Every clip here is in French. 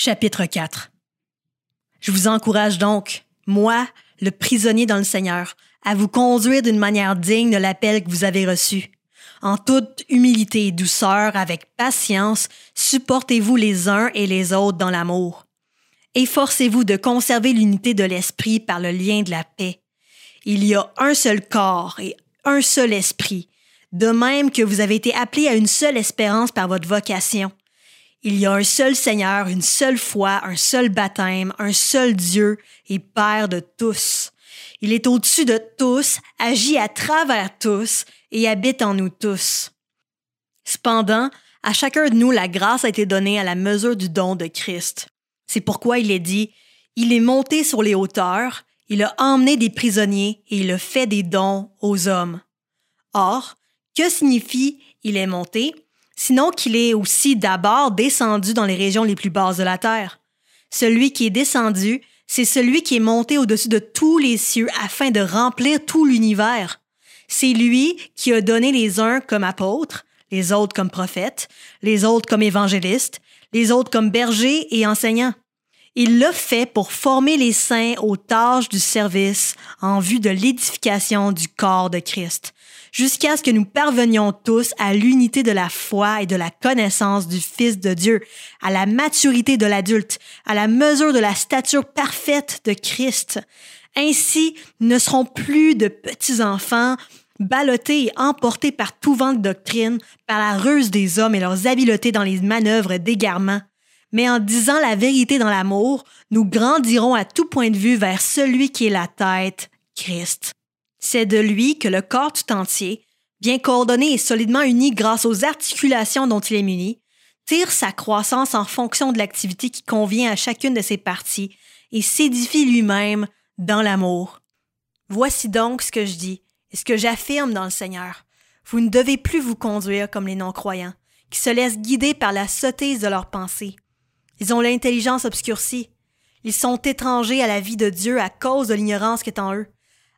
Chapitre 4 Je vous encourage donc, moi, le prisonnier dans le Seigneur, à vous conduire d'une manière digne de l'appel que vous avez reçu. En toute humilité et douceur, avec patience, supportez-vous les uns et les autres dans l'amour. Efforcez-vous de conserver l'unité de l'esprit par le lien de la paix. Il y a un seul corps et un seul esprit, de même que vous avez été appelés à une seule espérance par votre vocation. Il y a un seul Seigneur, une seule foi, un seul baptême, un seul Dieu et Père de tous. Il est au-dessus de tous, agit à travers tous et habite en nous tous. Cependant, à chacun de nous, la grâce a été donnée à la mesure du don de Christ. C'est pourquoi il est dit, Il est monté sur les hauteurs, il a emmené des prisonniers et il a fait des dons aux hommes. Or, que signifie il est monté, sinon qu'il est aussi d'abord descendu dans les régions les plus basses de la terre? Celui qui est descendu, c'est celui qui est monté au-dessus de tous les cieux afin de remplir tout l'univers. C'est lui qui a donné les uns comme apôtres, les autres comme prophètes, les autres comme évangélistes, les autres comme bergers et enseignants. Il l'a fait pour former les saints aux tâches du service en vue de l'édification du corps de Christ, jusqu'à ce que nous parvenions tous à l'unité de la foi et de la connaissance du Fils de Dieu, à la maturité de l'adulte, à la mesure de la stature parfaite de Christ. Ainsi, nous ne serons plus de petits enfants, ballottés et emportés par tout vent de doctrine, par la ruse des hommes et leurs habiletés dans les manœuvres d'égarement mais en disant la vérité dans l'amour, nous grandirons à tout point de vue vers celui qui est la tête, Christ. C'est de lui que le corps tout entier, bien coordonné et solidement uni grâce aux articulations dont il est muni, tire sa croissance en fonction de l'activité qui convient à chacune de ses parties et s'édifie lui-même dans l'amour. Voici donc ce que je dis et ce que j'affirme dans le Seigneur. Vous ne devez plus vous conduire comme les non-croyants, qui se laissent guider par la sottise de leurs pensées. Ils ont l'intelligence obscurcie. Ils sont étrangers à la vie de Dieu à cause de l'ignorance qui est en eux,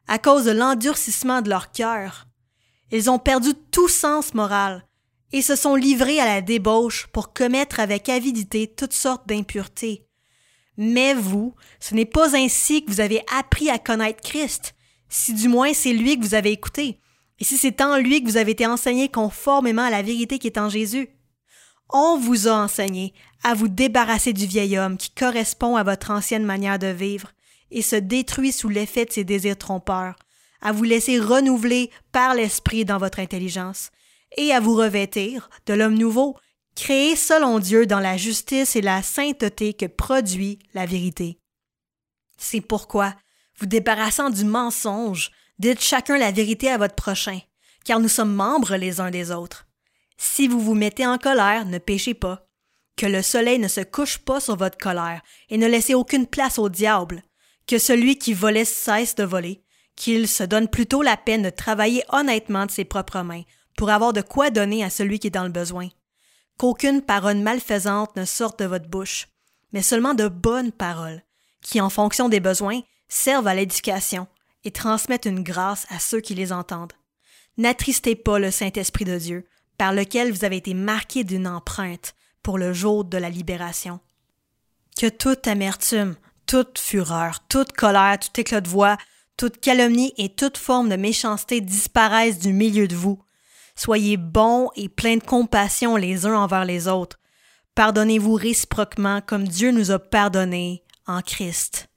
à cause de l'endurcissement de leur cœur. Ils ont perdu tout sens moral et se sont livrés à la débauche pour commettre avec avidité toutes sortes d'impuretés. Mais vous, ce n'est pas ainsi que vous avez appris à connaître Christ, si du moins c'est lui que vous avez écouté, et si c'est en lui que vous avez été enseigné conformément à la vérité qui est en Jésus. On vous a enseigné à vous débarrasser du vieil homme qui correspond à votre ancienne manière de vivre et se détruit sous l'effet de ses désirs trompeurs, à vous laisser renouveler par l'Esprit dans votre intelligence, et à vous revêtir de l'homme nouveau, créé selon Dieu dans la justice et la sainteté que produit la vérité. C'est pourquoi, vous débarrassant du mensonge, dites chacun la vérité à votre prochain, car nous sommes membres les uns des autres. Si vous vous mettez en colère, ne péchez pas. Que le soleil ne se couche pas sur votre colère, et ne laissez aucune place au diable. Que celui qui volait cesse de voler, qu'il se donne plutôt la peine de travailler honnêtement de ses propres mains, pour avoir de quoi donner à celui qui est dans le besoin. Qu'aucune parole malfaisante ne sorte de votre bouche, mais seulement de bonnes paroles, qui, en fonction des besoins, servent à l'éducation et transmettent une grâce à ceux qui les entendent. N'attristez pas le Saint-Esprit de Dieu, par lequel vous avez été marqué d'une empreinte pour le jour de la libération. Que toute amertume, toute fureur, toute colère, tout éclat de voix, toute calomnie et toute forme de méchanceté disparaissent du milieu de vous. Soyez bons et pleins de compassion les uns envers les autres. Pardonnez-vous réciproquement comme Dieu nous a pardonné en Christ.